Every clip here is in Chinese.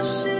close.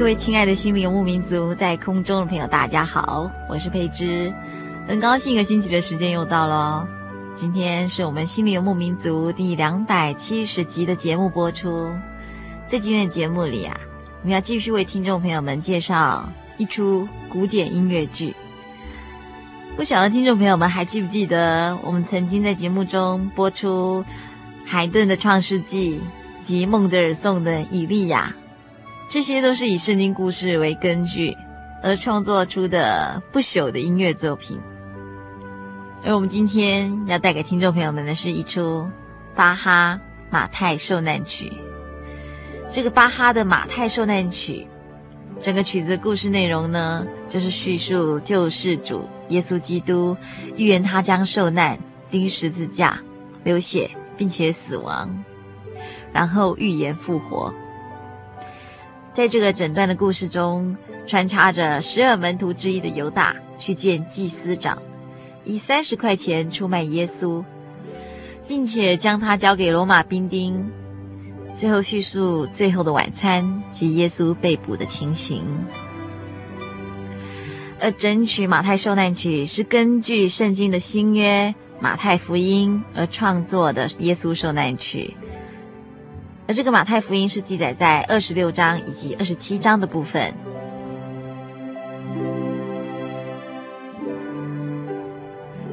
各位亲爱的心灵游牧民族，在空中的朋友，大家好，我是佩芝，很高兴一个星期的时间又到了。今天是我们心灵游牧民族第两百七十集的节目播出。在今天的节目里啊，我们要继续为听众朋友们介绍一出古典音乐剧。不晓得听众朋友们还记不记得，我们曾经在节目中播出海顿的《创世纪》及孟德尔颂的《以利亚》。这些都是以圣经故事为根据而创作出的不朽的音乐作品，而我们今天要带给听众朋友们的是一出巴哈马太受难曲。这个巴哈的马太受难曲，整个曲子的故事内容呢，就是叙述救世主耶稣基督预言他将受难、钉十字架、流血，并且死亡，然后预言复活。在这个整段的故事中，穿插着十二门徒之一的犹大去见祭司长，以三十块钱出卖耶稣，并且将他交给罗马兵丁。最后叙述最后的晚餐及耶稣被捕的情形。而整曲马太受难曲是根据圣经的新约马太福音而创作的耶稣受难曲。而这个马太福音是记载在二十六章以及二十七章的部分。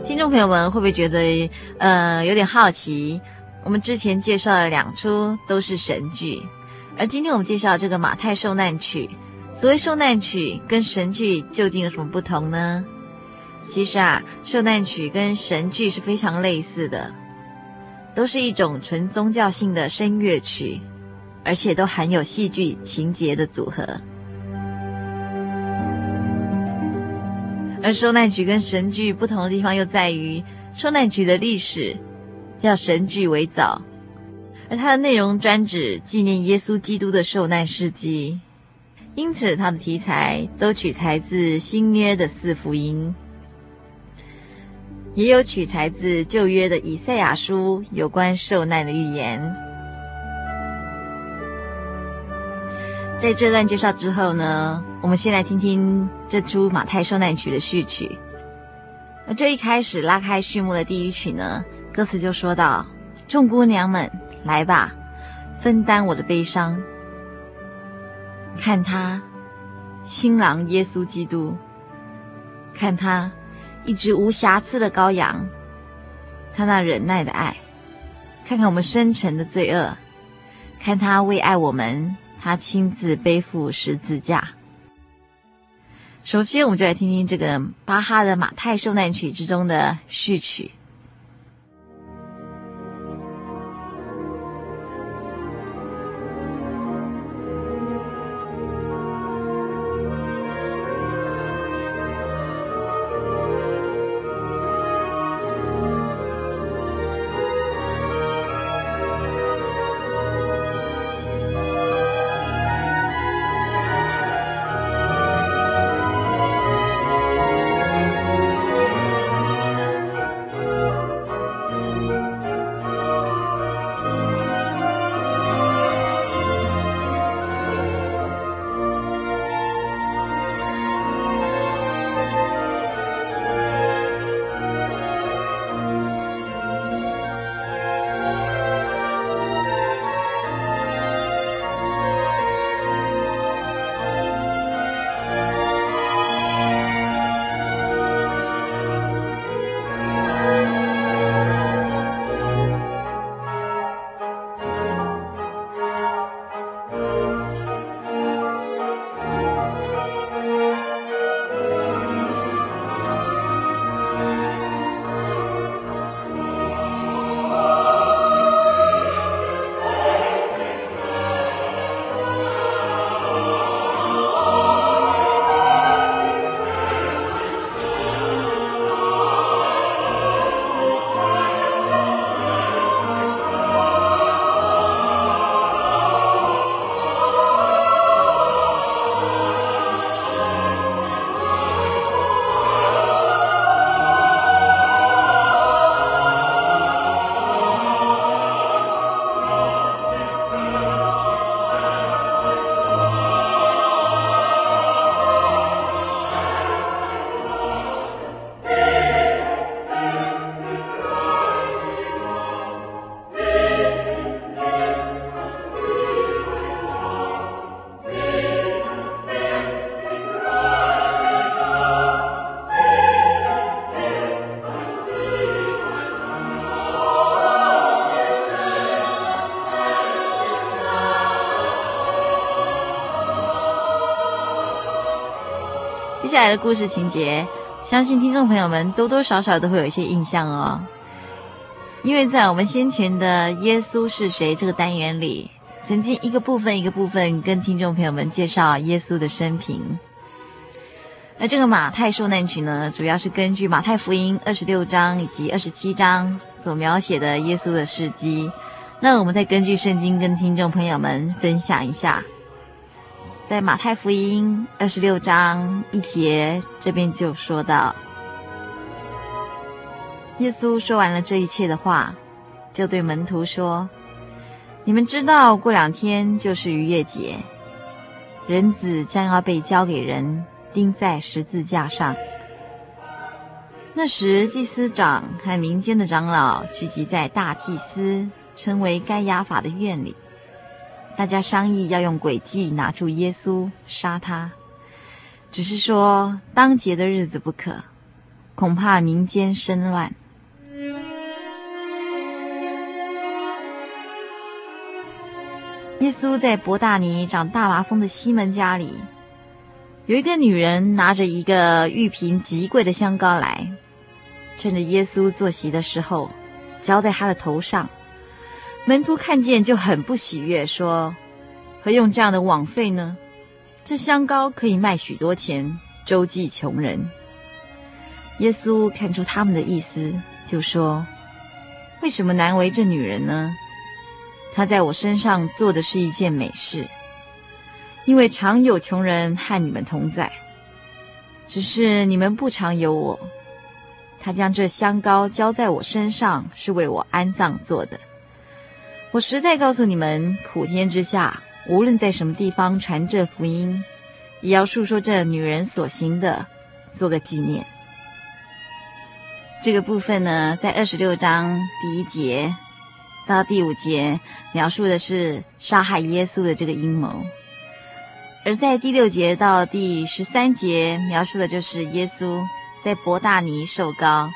听众朋友们会不会觉得，呃，有点好奇？我们之前介绍了两出都是神剧，而今天我们介绍这个马太受难曲。所谓受难曲跟神剧究竟有什么不同呢？其实啊，受难曲跟神剧是非常类似的。都是一种纯宗教性的声乐曲，而且都含有戏剧情节的组合。而受难曲跟神剧不同的地方又在于，受难曲的历史叫神剧为早，而它的内容专指纪念耶稣基督的受难事迹，因此它的题材都取材自新约的四福音。也有取材自旧约的以赛亚书有关受难的预言。在这段介绍之后呢，我们先来听听这出马太受难曲的序曲。而这一开始拉开序幕的第一曲呢，歌词就说到：“众姑娘们，来吧，分担我的悲伤。看他，新郎耶稣基督，看他。”一只无瑕疵的羔羊，他那忍耐的爱，看看我们深沉的罪恶，看他为爱我们，他亲自背负十字架。首先，我们就来听听这个巴哈的《马太受难曲》之中的序曲。的故事情节，相信听众朋友们多多少少都会有一些印象哦。因为在我们先前的“耶稣是谁”这个单元里，曾经一个部分一个部分跟听众朋友们介绍耶稣的生平。而这个马太受难曲呢，主要是根据马太福音二十六章以及二十七章所描写的耶稣的事迹。那我们再根据圣经跟听众朋友们分享一下，在马太福音二十六章一节这边就说到，耶稣说完了这一切的话，就对门徒说：“你们知道，过两天就是逾越节，人子将要被交给人。”钉在十字架上。那时，祭司长和民间的长老聚集在大祭司称为该亚法的院里，大家商议要用诡计拿住耶稣，杀他。只是说当节的日子不可，恐怕民间生乱。耶稣在伯大尼长大麻风的西门家里。有一个女人拿着一个玉瓶极贵的香膏来，趁着耶稣坐席的时候，浇在他的头上。门徒看见就很不喜悦，说：“何用这样的枉费呢？这香膏可以卖许多钱，周济穷人。”耶稣看出他们的意思，就说：“为什么难为这女人呢？她在我身上做的是一件美事。”因为常有穷人和你们同在，只是你们不常有我。他将这香膏浇在我身上，是为我安葬做的。我实在告诉你们，普天之下，无论在什么地方传这福音，也要述说这女人所行的，做个纪念。这个部分呢，在二十六章第一节到第五节，描述的是杀害耶稣的这个阴谋。而在第六节到第十三节描述的就是耶稣在伯大尼受膏，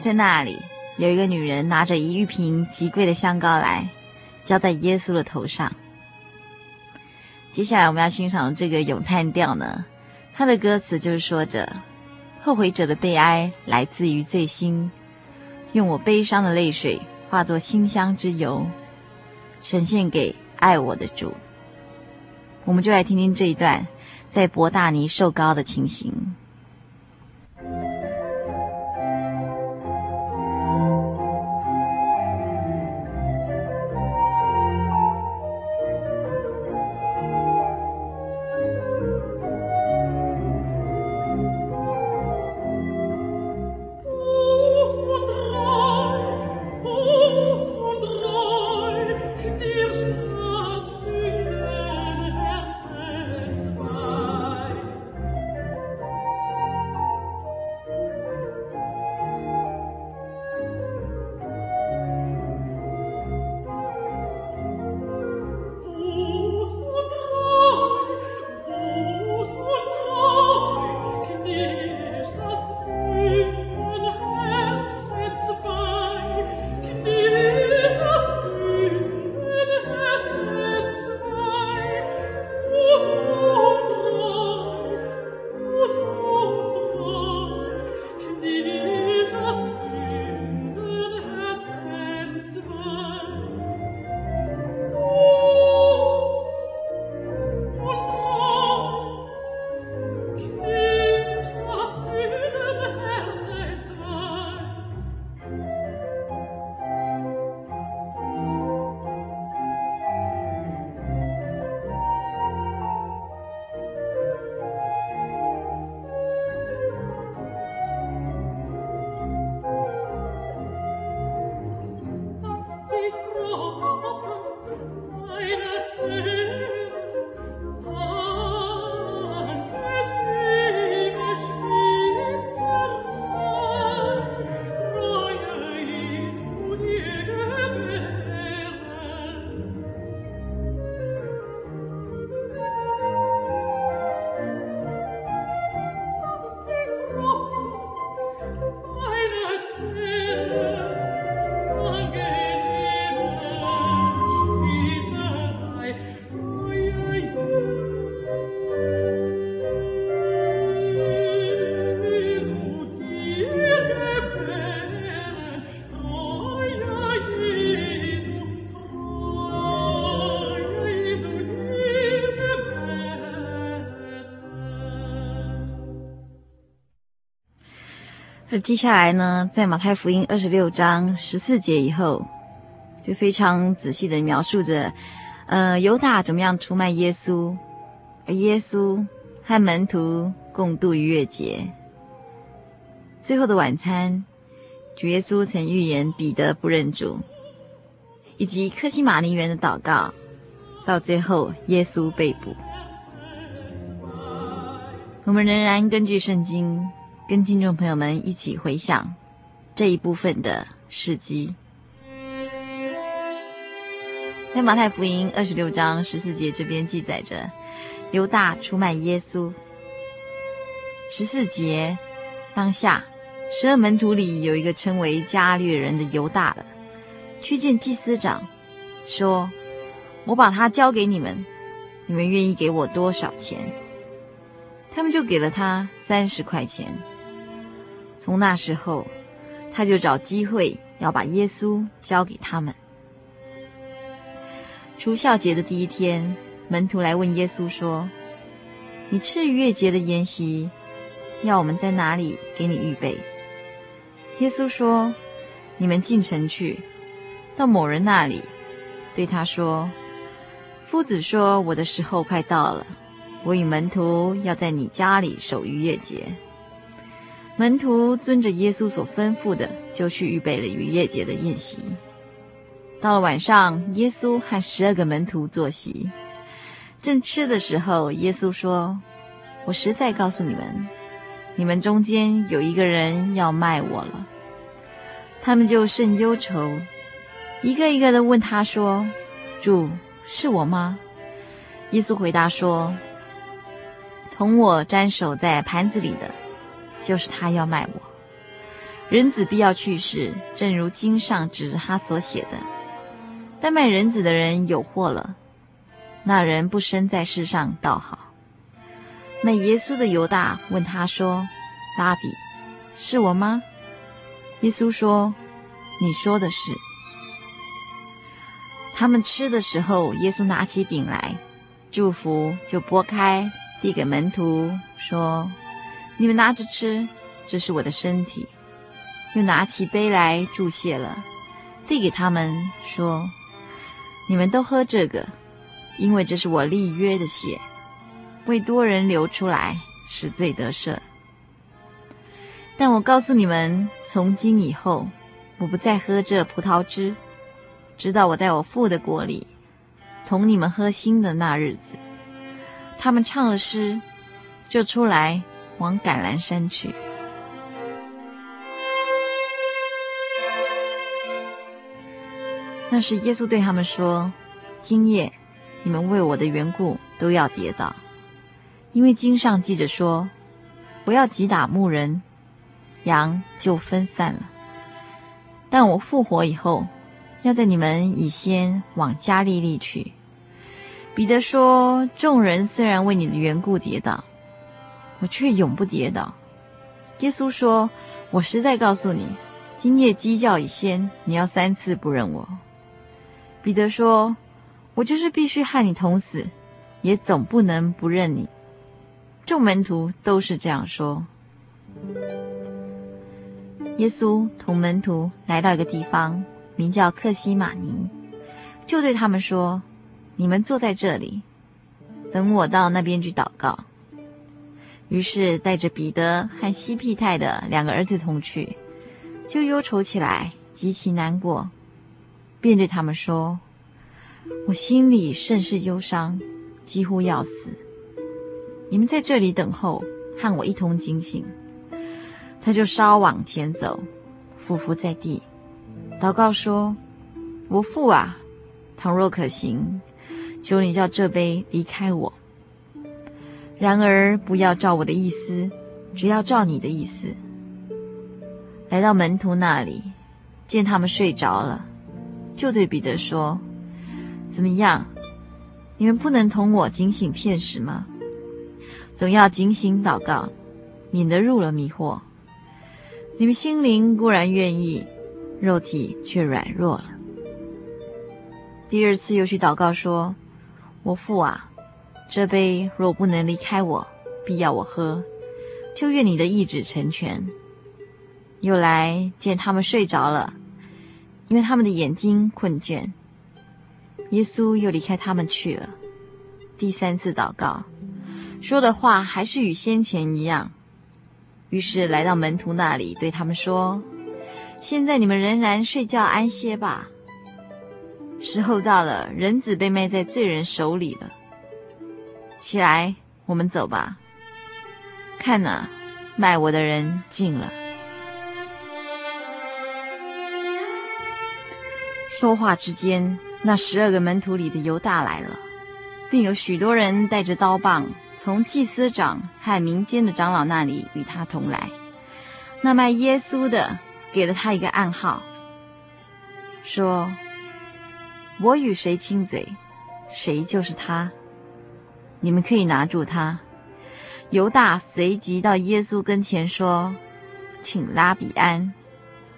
在那里有一个女人拿着一玉瓶极贵的香膏来，浇在耶稣的头上。接下来我们要欣赏这个咏叹调呢，它的歌词就是说着：后悔者的悲哀来自于罪心，用我悲伤的泪水化作馨香之油，呈现给爱我的主。我们就来听听这一段在伯大尼受膏的情形。而接下来呢，在马太福音二十六章十四节以后，就非常仔细的描述着，呃，犹大怎么样出卖耶稣，而耶稣和门徒共度逾越节。最后的晚餐，主耶稣曾预言彼得不认主，以及客西马尼园的祷告，到最后耶稣被捕。我们仍然根据圣经，跟听众朋友们一起回想这一部分的事迹。在马太福音二十六章十四节这边记载着，犹大出卖耶稣。十四节当下，十二门徒里有一个称为加略人的犹大的，去见祭司长，说：“我把他交给你们，你们愿意给我多少钱？”他们就给了他三十块钱。从那时候，他就找机会要把耶稣交给他们。除酵节的第一天，门徒来问耶稣说：“你吃逾越节的筵席，要我们在哪里给你预备？”耶稣说：“你们进城去，到某人那里，对他说：‘夫子说，我的时候快到了，我与门徒要在你家里守逾越节。’”门徒遵着耶稣所吩咐的，就去预备了逾越节的宴席。到了晚上，耶稣和十二个门徒坐席，正吃的时候，耶稣说：“我实在告诉你们，你们中间有一个人要卖我了。”他们就甚忧愁，一个一个的问他说：“主，是我吗？”耶稣回答说：“同我沾手在盘子里的，就是他要卖我。人子必要去世，正如经上指着他所写的。”但卖人子的人有祸了，那人不生在世上倒好。卖耶稣的犹大问他说：“拉比，是我吗？”耶稣说：“你说的是。”他们吃的时候，耶稣拿起饼来，祝福，就拨开，递给门徒，说：“你们拿着吃，这是我的身体。”又拿起杯来，注谢了，递给他们，说。你们都喝这个，因为这是我立约的血，为多人流出来，使罪得赦。但我告诉你们，从今以后，我不再喝这葡萄汁，直到我在我父的国里，同你们喝新的那日子。他们唱了诗，就出来往橄榄山去。那时，耶稣对他们说：“今夜，你们为我的缘故都要跌倒，因为经上记着说，不要击打牧人，羊就分散了。但我复活以后，要在你们以先往加利利去。”彼得说：“众人虽然为你的缘故跌倒，我却永不跌倒。”耶稣说：“我实在告诉你，今夜鸡叫以先，你要三次不认我。”彼得说：“我就是必须和你同死，也总不能不认你。”众门徒都是这样说。耶稣同门徒来到一个地方，名叫客西马尼，就对他们说：“你们坐在这里，等我到那边去祷告。”于是带着彼得和西庇太的两个儿子同去，就忧愁起来，极其难过。便对他们说：“我心里甚是忧伤，几乎要死。你们在这里等候，和我一同警醒。”他就稍往前走，俯伏在地，祷告说：“我父啊，倘若可行，求你叫这杯离开我。然而不要照我的意思，只要照你的意思。”来到门徒那里，见他们睡着了。就对彼得说：“怎么样？你们不能同我警醒片时吗？总要警醒祷告，免得入了迷惑。你们心灵固然愿意，肉体却软弱了。”第二次又去祷告说：“我父啊，这杯若不能离开我，必要我喝，就愿你的意志成全。”又来见他们睡着了，因为他们的眼睛困倦。耶稣又离开他们去了。第三次祷告，说的话还是与先前一样。于是来到门徒那里，对他们说：“现在你们仍然睡觉安歇吧。时候到了，人子被卖在罪人手里了。起来，我们走吧。看呐，卖我的人进了。”说话之间，那十二个门徒里的犹大来了，并有许多人带着刀棒。从祭司长和民间的长老那里与他同来，那卖耶稣的给了他一个暗号，说：“我与谁亲嘴，谁就是他。你们可以拿住他。”犹大随即到耶稣跟前说：“请拉比安。”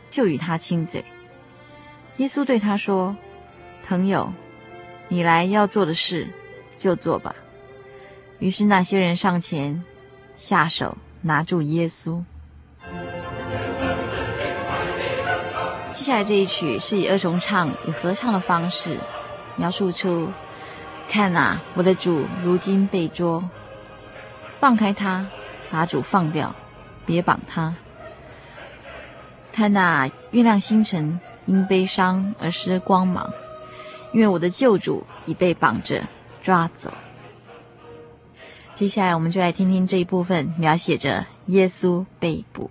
就与他亲嘴。耶稣对他说：“朋友，你来要做的事，就做吧。”于是那些人上前，下手拿住耶稣。接下来这一曲是以二重唱与合唱的方式，描述出：看啊，我的主如今被捉，放开他，把主放掉，别绑他。看哪，月亮星辰因悲伤而失光芒，因为我的救主已被绑着抓走。接下来，我们就来听听这一部分，描写着耶稣被捕。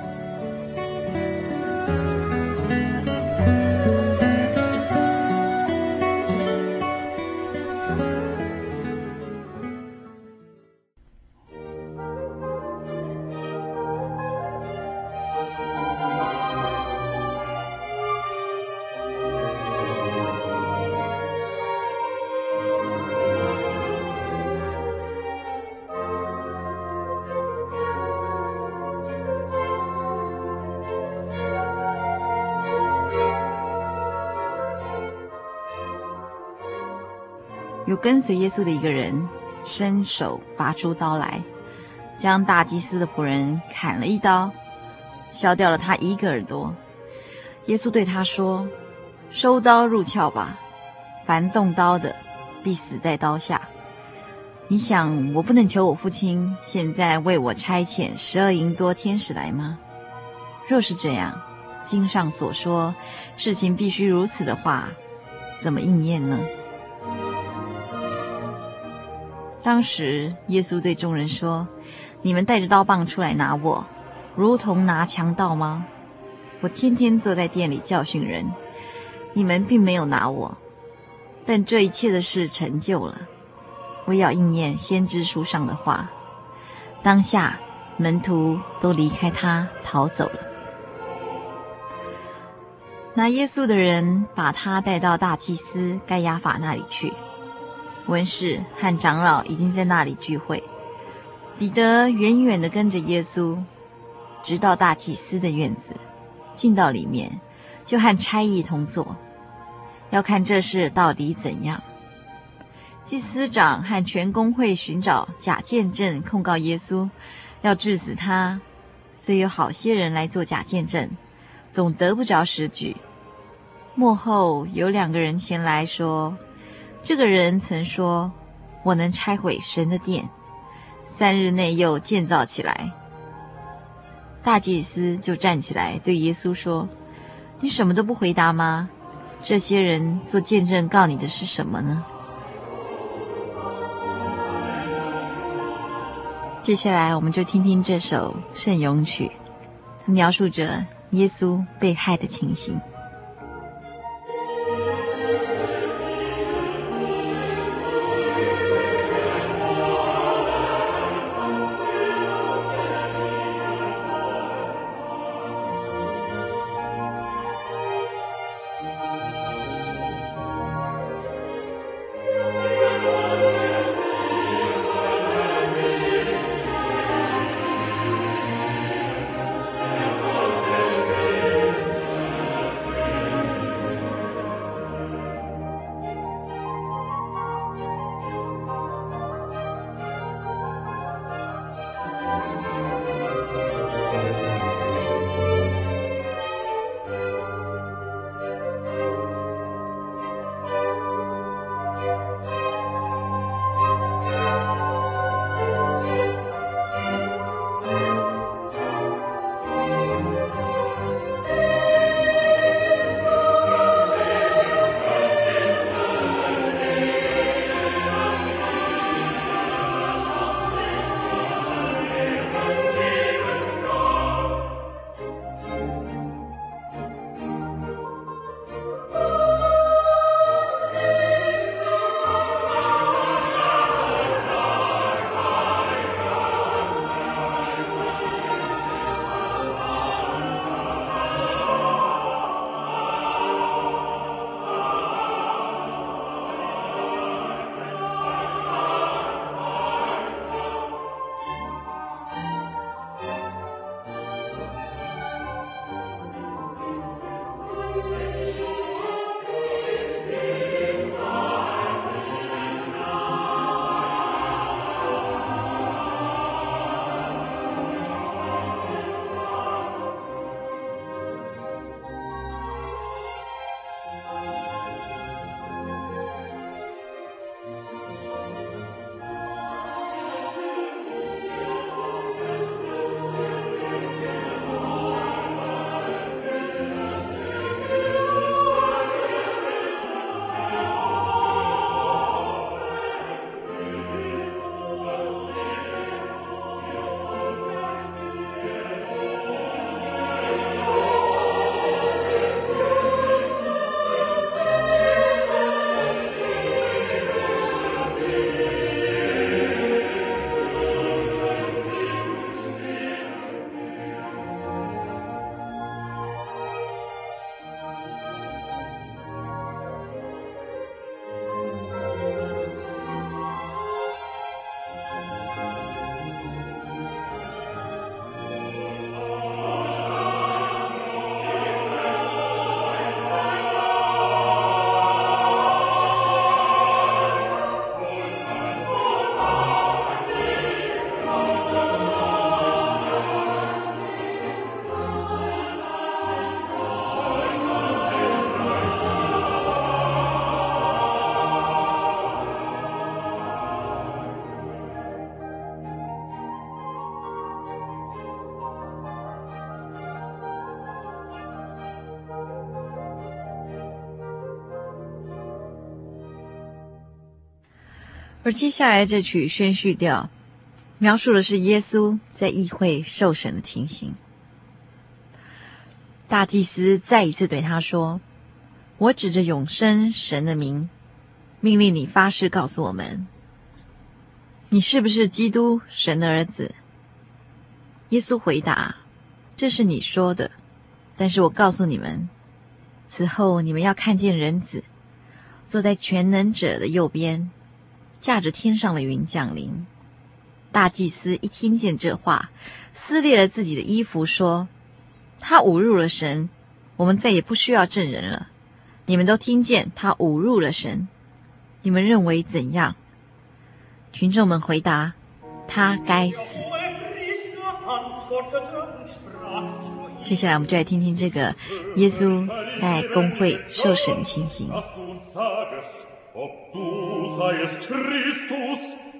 跟随耶稣的一个人，伸手拔出刀来，将大祭司的仆人砍了一刀，削掉了他一个耳朵。耶稣对他说：“收刀入鞘吧，凡动刀的，必死在刀下。你想我不能求我父亲现在为我差遣十二营多天使来吗？若是这样，经上所说事情必须如此的话，怎么应验呢？”当时，耶稣对众人说：“你们带着刀棒出来拿我，如同拿强盗吗？我天天坐在殿里教训人，你们并没有拿我。但这一切的事成就了，为要应验先知书上的话。当下，门徒都离开他逃走了。拿耶稣的人把他带到大祭司盖亚法那里去。”文士和长老已经在那里聚会，彼得远远地跟着耶稣，直到大祭司的院子，进到里面，就和差役同坐，要看这事到底怎样。祭司长和全公会寻找假见证控告耶稣，要治死他。虽有好些人来做假见证，总得不着实据。幕后有两个人前来说：“这个人曾说，我能拆毁神的殿，三日内又建造起来。”大祭司就站起来对耶稣说：“你什么都不回答吗？这些人做见证告你的是什么呢？”接下来，我们就听听这首圣咏曲，它描述着耶稣被害的情形。而接下来这曲宣叙调，描述的是耶稣在议会受审的情形。大祭司再一次对他说：“我指着永生神的名，命令你发誓告诉我们，你是不是基督神的儿子？”耶稣回答：“这是你说的，但是我告诉你们，此后你们要看见人子坐在全能者的右边。”驾着天上的云降临。大祭司一听见这话，撕裂了自己的衣服，说：“他侮辱了神，我们再也不需要证人了。你们都听见他侮辱了神，你们认为怎样？群众们回答：他该死。接下来，我们就来听听这个耶稣在公会受审的情形。ob du seiest Christus,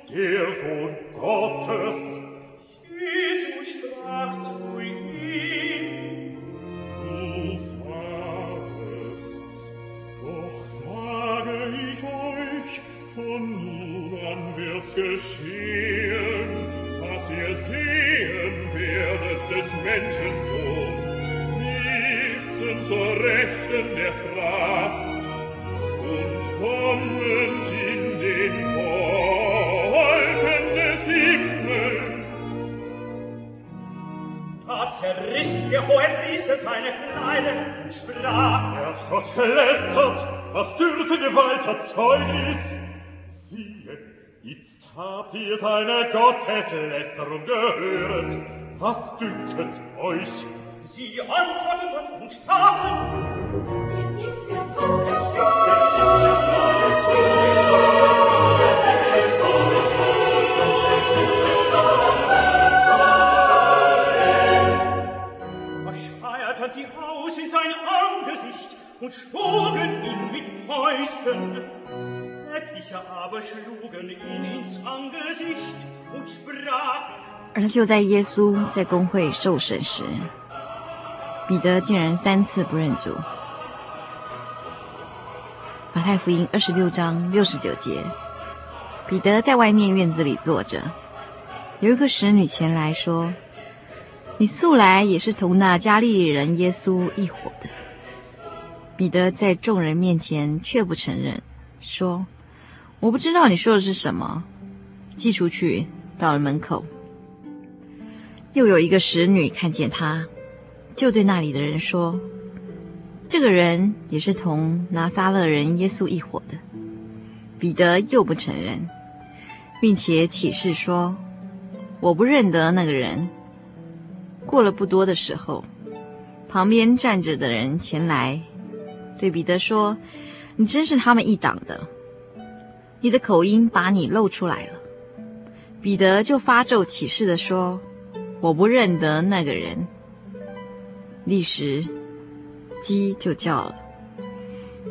der Sohn Gottes. Jesus sprach zu ihm, du sagtest, doch sage ich euch, von nun an wird's geschehen, was ihr sehen werdet des Menschen Sohn, sitzen zur Rechten der Kraft, zerriß der Hohenpriester seine Kleider und sprach, Herzgott gelästert, was dürfen wir weiter Zeugnis? Siehe, jetzt habt ihr seine Gotteslästerung gehört. Was dünket euch? Sie antworteten und sprachen, 而就在耶稣在公会受审时，彼得竟然三次不认主。马太福音二十六章六十九节，彼得在外面院子里坐着，有一个使女前来说：“你素来也是同那加利利人耶稣一伙的。”彼得在众人面前却不承认，说：“我不知道你说的是什么。”寄出去，到了门口，又有一个使女看见他，就对那里的人说：“这个人也是同拿撒勒人耶稣一伙的。”彼得又不承认，并且起誓说：“我不认得那个人。”过了不多的时候，旁边站着的人前来。对彼得说：“你真是他们一党的，你的口音把你露出来了。”彼得就发咒起誓的说：“我不认得那个人。”立时，鸡就叫了。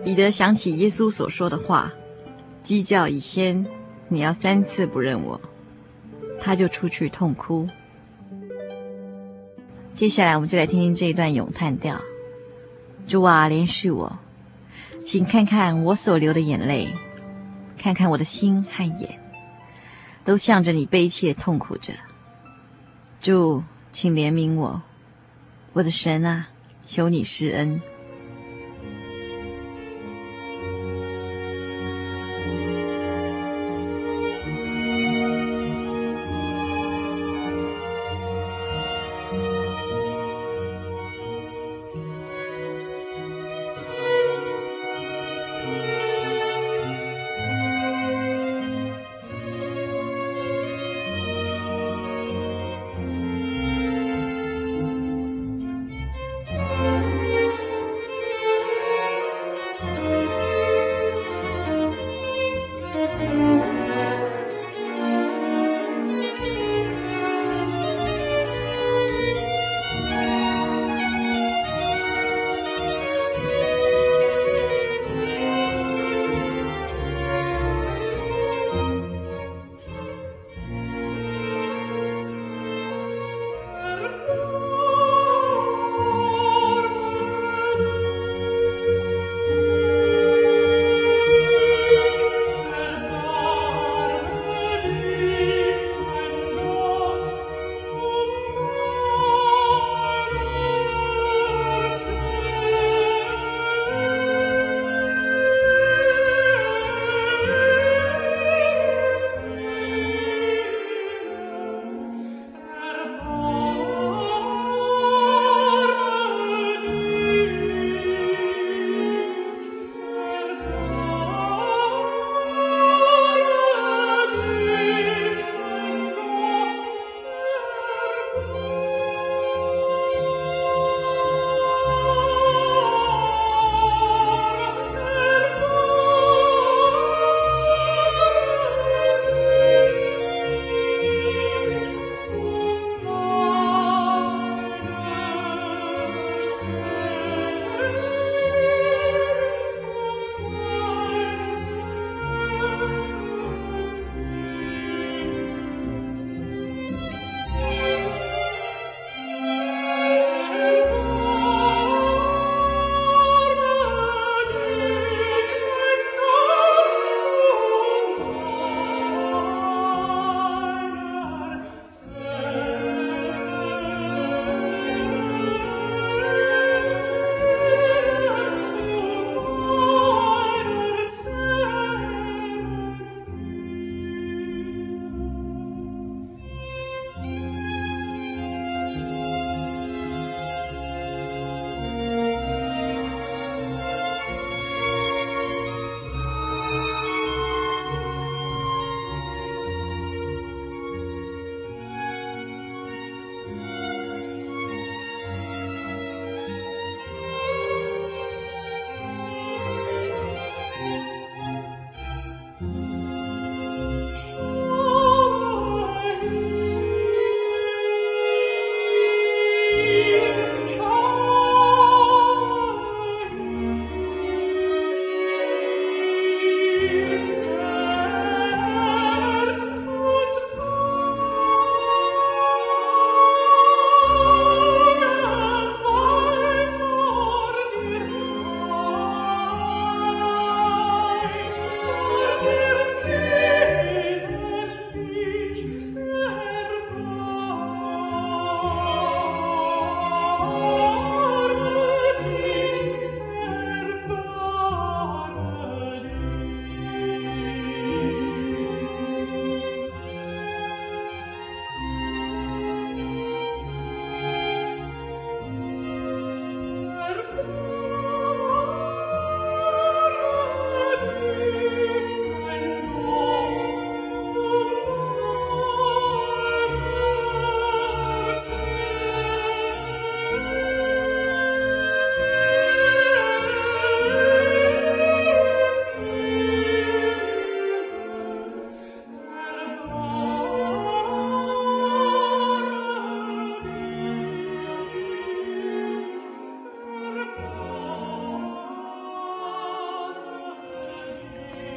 彼得想起耶稣所说的话：“鸡叫以先，你要三次不认我。”他就出去痛哭。接下来，我们就来听听这一段咏叹调。主啊，怜恤我，请看看我所流的眼泪，看看我的心和眼，都向着你悲切痛苦着。主，请怜悯我，我的神啊，求你施恩。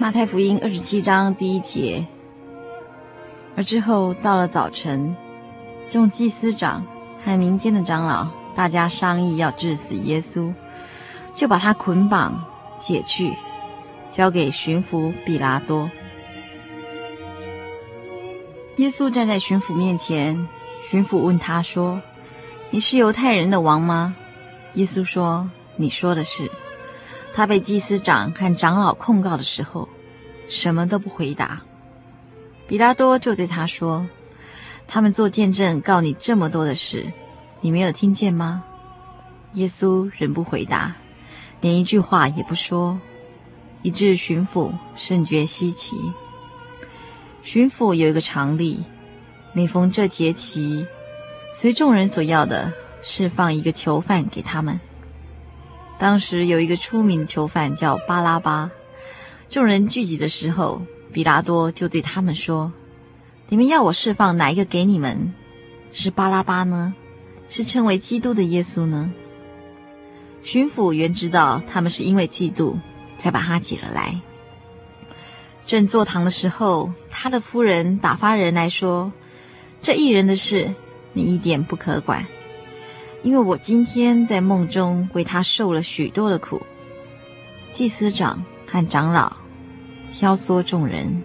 马太福音二十七章第一节。而之后到了早晨，众祭司长和民间的长老大家商议要治死耶稣，就把他捆绑解去，交给巡抚彼拉多。耶稣站在巡抚面前，巡抚问他说：“你是犹太人的王吗？”耶稣说：“你说的是。”他被祭司长和长老控告的时候，什么都不回答。比拉多就对他说：“他们做见证告你这么多的事，你没有听见吗？”耶稣仍不回答，连一句话也不说，以致巡抚甚觉稀奇。巡抚有一个常例，每逢这节期，随众人所要的，释放一个囚犯给他们。当时有一个出名的囚犯叫巴拉巴。众人聚集的时候，彼拉多就对他们说：“你们要我释放哪一个给你们？是巴拉巴呢？是称为基督的耶稣呢？”巡抚原知道他们是因为嫉妒，才把他挤了来。正坐堂的时候，他的夫人打发人来说：“这一人的事，你一点不可管，因为我今天在梦中为他受了许多的苦。”祭司长和长老挑唆众人，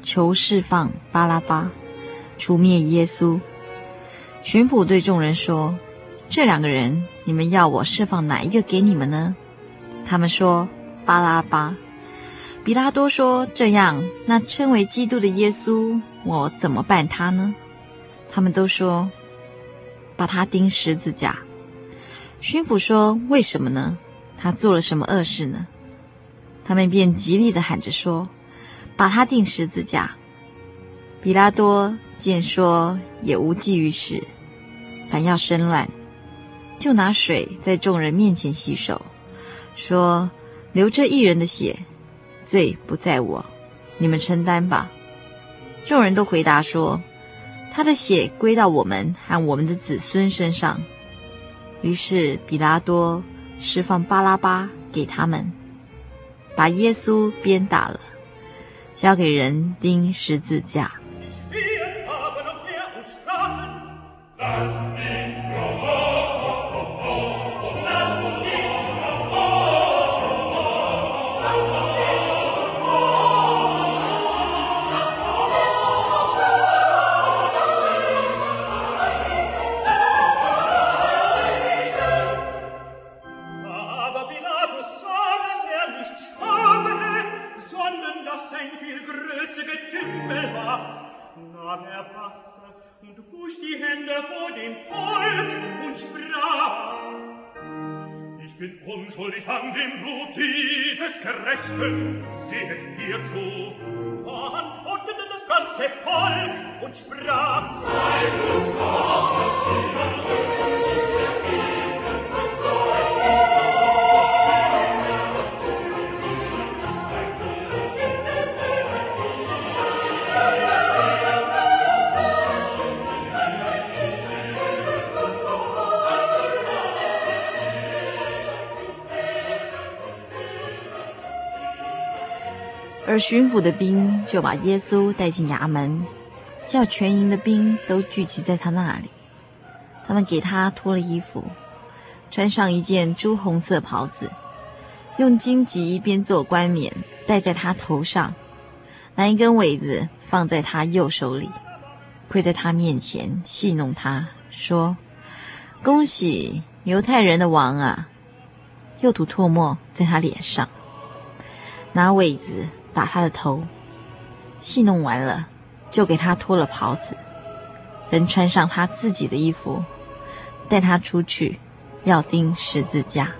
求释放巴拉巴，除灭耶稣。巡抚对众人说：“这两个人，你们要我释放哪一个给你们呢？”他们说：“巴拉巴。”比拉多说：“这样，那称为基督的耶稣，我怎么办他呢？”他们都说：“把他钉十字架。”巡抚说：“为什么呢？他做了什么恶事呢？”他们便极力地喊着说：“把他钉十字架。”彼拉多见说也无济于事，反要生乱，就拿水在众人面前洗手，说：“流这一人的血。”罪不在我，你们承担吧。众人都回答说：“他的血归到我们和我们的子孙身上。”于是彼拉多释放巴拉巴给他们，把耶稣鞭打了，交给人钉十字架。unschuldig an dem Blut dieses Gerechten, sehet ihr zu. Da antwortete das ganze Volk und sprach, Sei gestorben, ihr Bösen, 而巡抚的兵就把耶稣带进衙门，叫全营的兵都聚集在他那里。他们给他脱了衣服，穿上一件朱红色袍子，用荆棘编做冠冕戴在他头上，拿一根苇子放在他右手里，跪在他面前戏弄他说：“恭喜犹太人的王啊！”又吐唾沫在他脸上，拿苇子。打他的头，戏弄完了，就给他脱了袍子，人穿上他自己的衣服，带他出去，要钉十字架。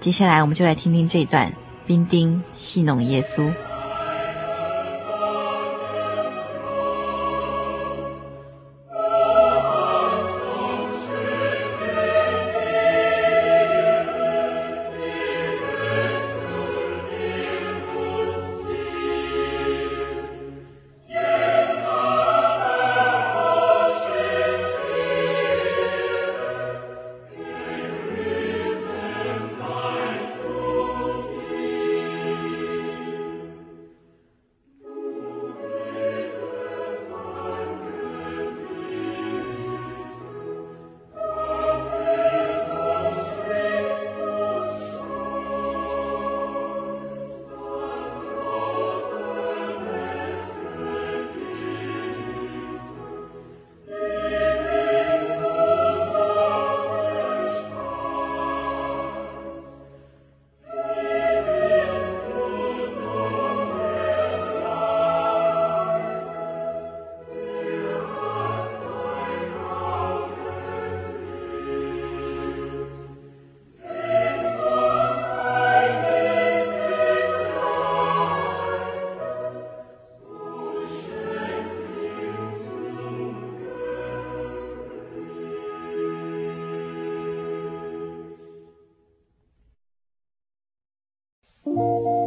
接下来，我们就来听听这段兵丁戏弄耶稣。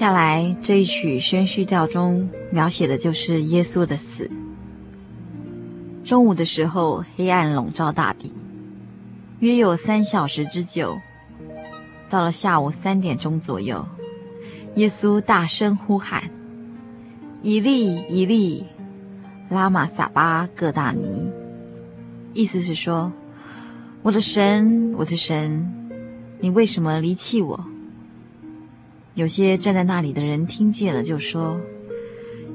下来这一曲宣叙调中描写的就是耶稣的死。中午的时候，黑暗笼罩大地，约有三小时之久。到了下午三点钟左右，耶稣大声呼喊：“以利，以利，拉玛撒巴各大尼。”意思是说：“我的神，我的神，你为什么离弃我？”有些站在那里的人听见了，就说：“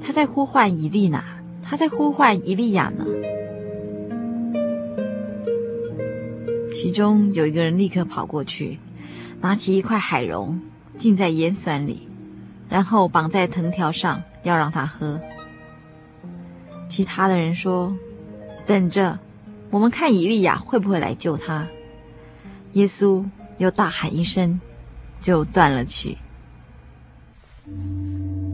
他在呼唤以利娜，他在呼唤以利亚呢。”其中有一个人立刻跑过去，拿起一块海蓉，浸在盐酸里，然后绑在藤条上，要让他喝。其他的人说：“等着，我们看以利亚会不会来救他。”耶稣又大喊一声，就断了气。忽然，殿里的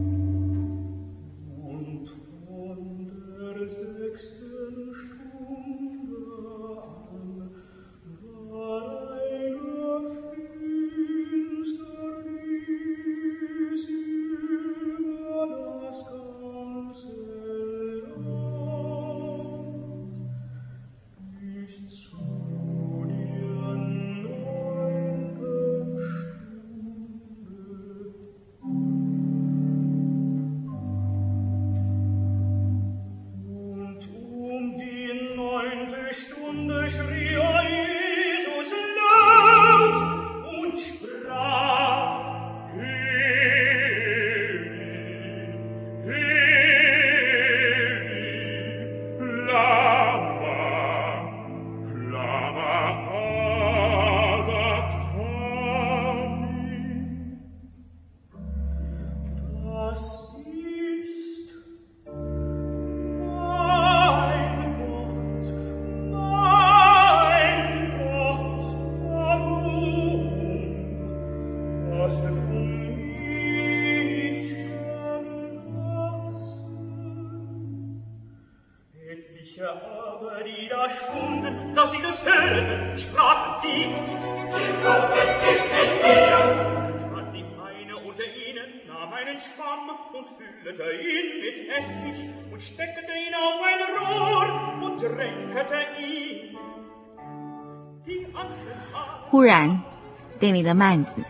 幔子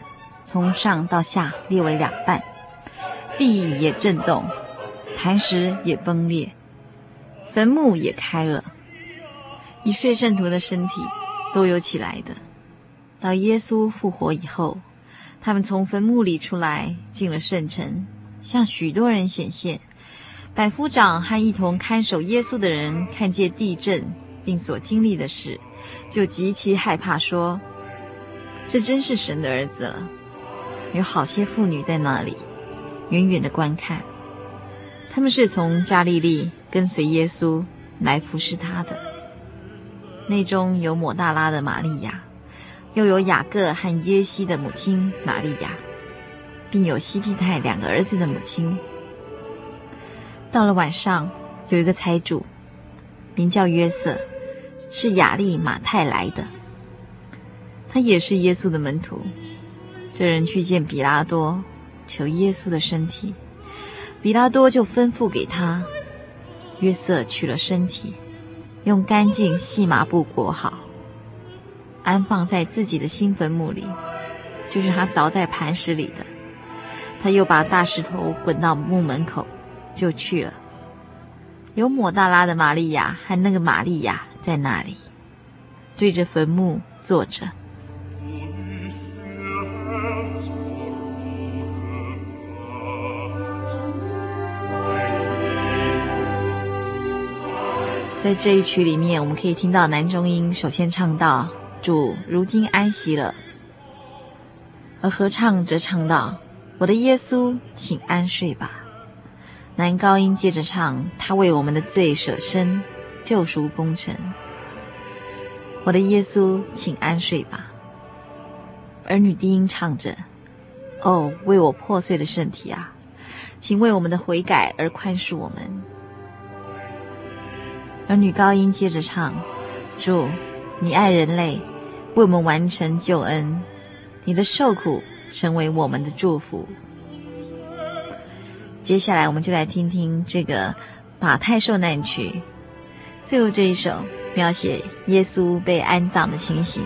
从上到下裂为两半，地也震动，磐石也崩裂，坟墓也开了。一睡圣徒的身体都有起来的。到耶稣复活以后，他们从坟墓里出来，进了圣城，向许多人显现。百夫长和一同看守耶稣的人看见地震，并所经历的事，就极其害怕，说。这真是神的儿子了。有好些妇女在那里，远远的观看。他们是从加利利跟随耶稣来服侍他的。内中有抹大拉的玛利亚，又有雅各和约西的母亲玛利亚，并有西庇太两个儿子的母亲。到了晚上，有一个财主，名叫约瑟，是雅利马太来的。他也是耶稣的门徒。这人去见比拉多，求耶稣的身体。比拉多就吩咐给他，约瑟取了身体，用干净细麻布裹好，安放在自己的新坟墓里，就是他凿在磐石里的。他又把大石头滚到墓门口，就去了。有抹大拉的玛利亚和那个玛利亚在那里，对着坟墓坐着。在这一曲里面，我们可以听到男中音首先唱到“主如今安息了”，而合唱则唱到“我的耶稣，请安睡吧”。男高音接着唱：“他为我们的罪舍身，救赎功臣。”我的耶稣，请安睡吧。而女低音唱着：“哦，为我破碎的身体啊，请为我们的悔改而宽恕我们。”儿女高音接着唱：“主，你爱人类，为我们完成救恩，你的受苦成为我们的祝福。”接下来，我们就来听听这个马太受难曲，最后这一首描写耶稣被安葬的情形。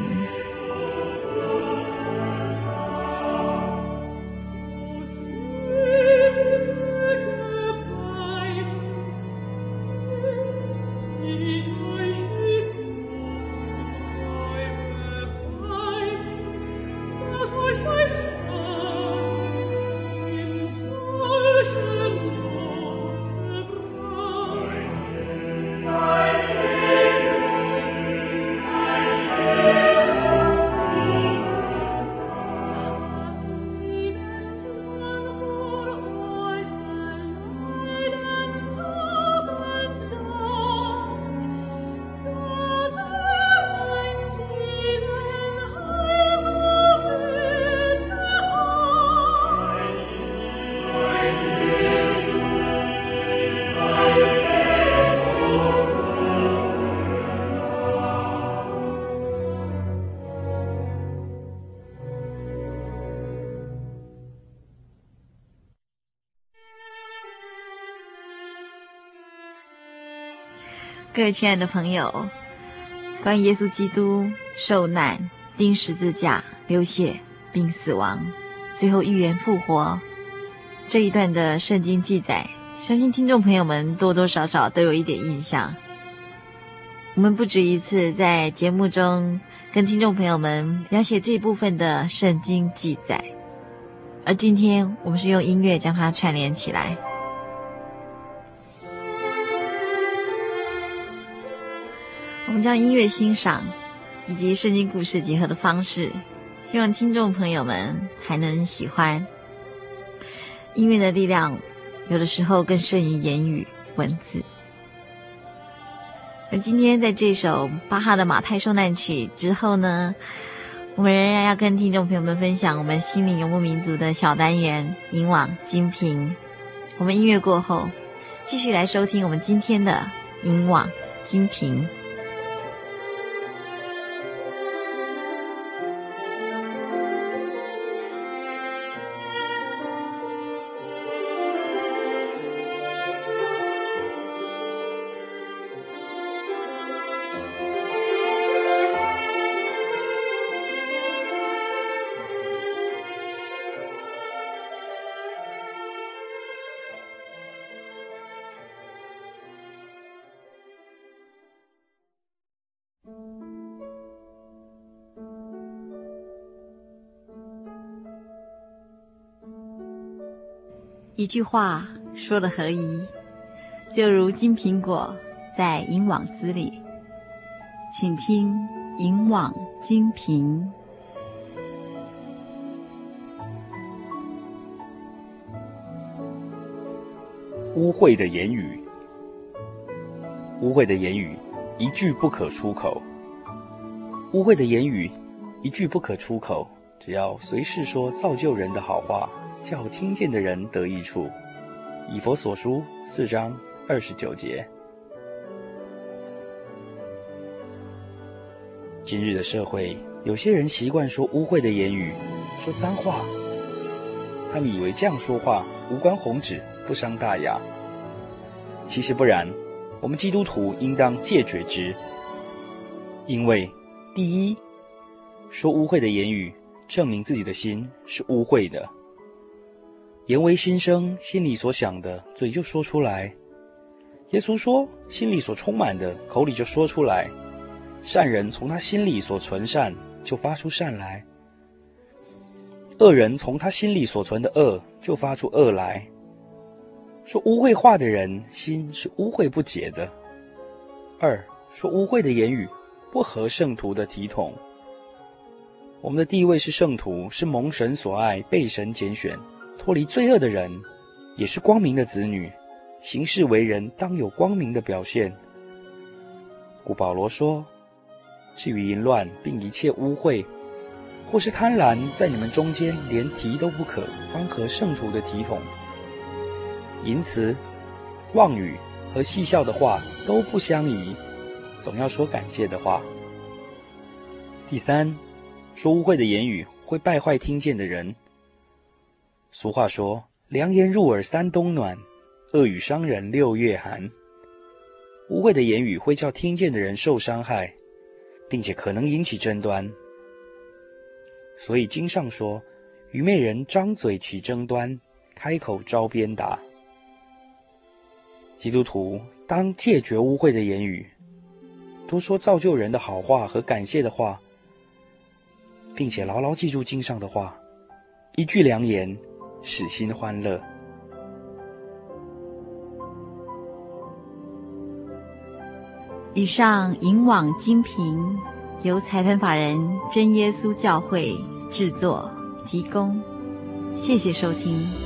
位亲爱的朋友，关于耶稣基督受难、钉十字架、流血并死亡，最后预言复活这一段的圣经记载，相信听众朋友们多多少少都有一点印象。我们不止一次在节目中跟听众朋友们描写这一部分的圣经记载，而今天我们是用音乐将它串联起来。我们将音乐欣赏以及圣经故事结合的方式，希望听众朋友们还能喜欢。音乐的力量，有的时候更胜于言语文字。而今天在这首巴哈的《马太受难曲》之后呢，我们仍然要跟听众朋友们分享我们心灵游牧民族的小单元《引网经频》。我们音乐过后，继续来收听我们今天的《引网经频》。一句话说的合宜，就如金苹果在银网子里，请听银网金瓶。污秽的言语，污秽的言语，一句不可出口。污秽的言语，一句不可出口。只要随时说造就人的好话。叫听见的人得益处，以佛所书四章二十九节。今日的社会，有些人习惯说污秽的言语，说脏话。他们以为这样说话无关宏旨，不伤大雅。其实不然，我们基督徒应当戒绝之。因为，第一，说污秽的言语，证明自己的心是污秽的。言为心声，心里所想的，嘴就说出来。耶稣说：“心里所充满的，口里就说出来。善人从他心里所存善，就发出善来；恶人从他心里所存的恶，就发出恶来。说污秽话的人，心是污秽不洁的。二说污秽的言语不合圣徒的体统。我们的地位是圣徒，是蒙神所爱、被神拣选、脱离罪恶的人，也是光明的子女。行事为人当有光明的表现。故保罗说：“至于淫乱，并一切污秽，或是贪婪，在你们中间连提都不可，方合圣徒的体统。淫词、妄语和戏笑的话都不相宜，总要说感谢的话。”第三，说污秽的言语会败坏听见的人。俗话说：“良言入耳三冬暖。”恶语伤人六月寒，污秽的言语会叫听见的人受伤害，并且可能引起争端。所以经上说，愚昧人张嘴起争端，开口招鞭打。基督徒当戒绝污秽的言语，多说造就人的好话和感谢的话，并且牢牢记住经上的话，一句良言，使心欢乐。以上引网精品由财团法人真耶稣教会制作提供，谢谢收听。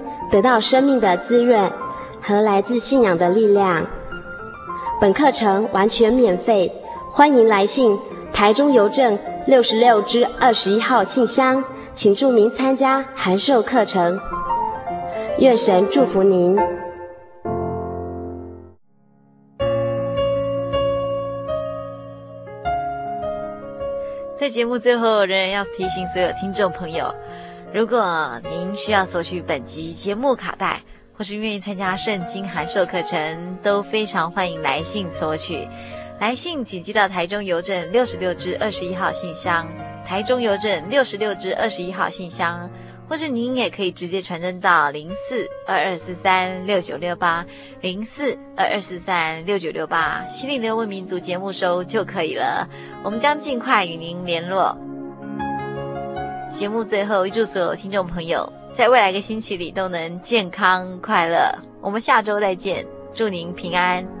得到生命的滋润和来自信仰的力量。本课程完全免费，欢迎来信台中邮政六十六支二十一号信箱，请注明参加函授课程。愿神祝福您。在节目最后，仍然要提醒所有听众朋友。如果您需要索取本集节目卡带，或是愿意参加圣经函授课程，都非常欢迎来信索取。来信请寄到台中邮政六十六支二十一号信箱，台中邮政六十六支二十一号信箱，或是您也可以直接传真到零四二二四三六九六八零四二二四三六九六八，希利牛问民族节目收就可以了。我们将尽快与您联络。节目最后，预祝所有听众朋友在未来一个星期里都能健康快乐。我们下周再见，祝您平安。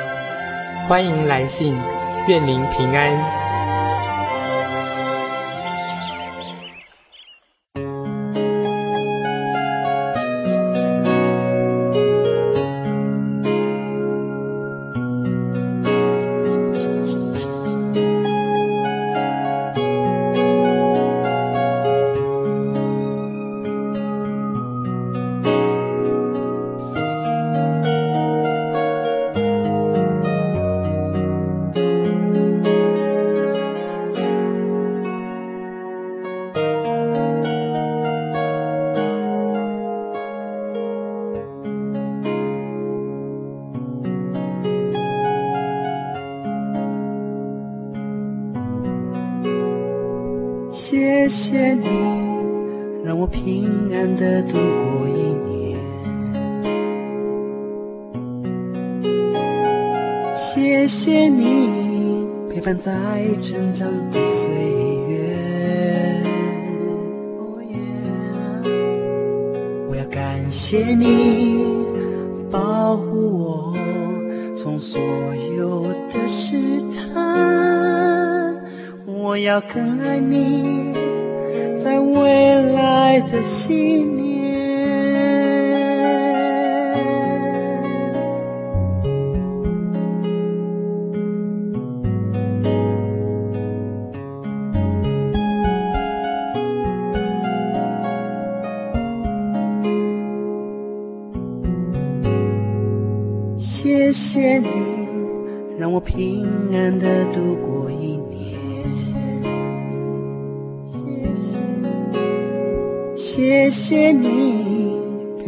欢迎来信，愿您平安。要更爱你，在未来的心里。